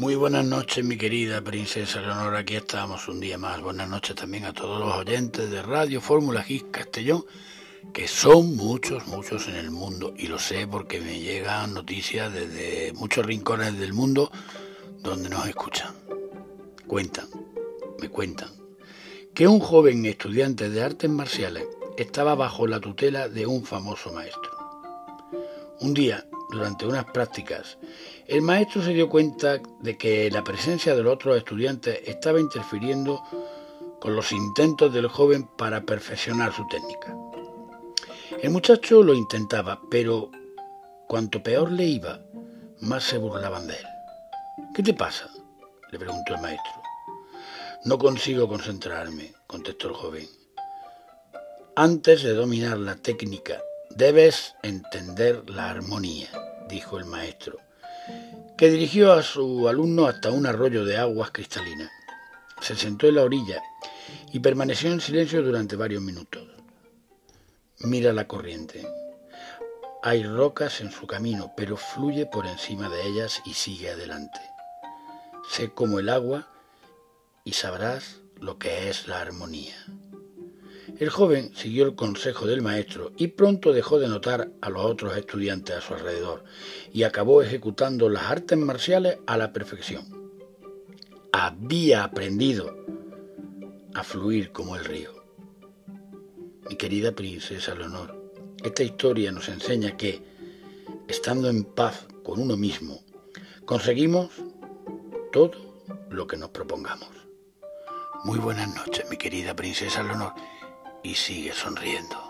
Muy buenas noches, mi querida princesa Leonor. Aquí estamos un día más. Buenas noches también a todos los oyentes de Radio Fórmula Gis Castellón, que son muchos, muchos en el mundo. Y lo sé porque me llegan noticias desde muchos rincones del mundo donde nos escuchan. Cuentan, me cuentan, que un joven estudiante de artes marciales estaba bajo la tutela de un famoso maestro. Un día, durante unas prácticas, el maestro se dio cuenta de que la presencia de los otros estudiantes estaba interfiriendo con los intentos del joven para perfeccionar su técnica. El muchacho lo intentaba, pero cuanto peor le iba, más se burlaban de él. ¿Qué te pasa? le preguntó el maestro. No consigo concentrarme, contestó el joven. Antes de dominar la técnica, debes entender la armonía, dijo el maestro, que dirigió a su alumno hasta un arroyo de aguas cristalinas. Se sentó en la orilla y permaneció en silencio durante varios minutos. Mira la corriente. Hay rocas en su camino, pero fluye por encima de ellas y sigue adelante. Sé como el agua y sabrás lo que es la armonía. El joven siguió el consejo del maestro y pronto dejó de notar a los otros estudiantes a su alrededor y acabó ejecutando las artes marciales a la perfección. Había aprendido a fluir como el río. Mi querida princesa Leonor, esta historia nos enseña que, estando en paz con uno mismo, conseguimos todo lo que nos propongamos. Muy buenas noches, mi querida princesa Leonor, y sigue sonriendo.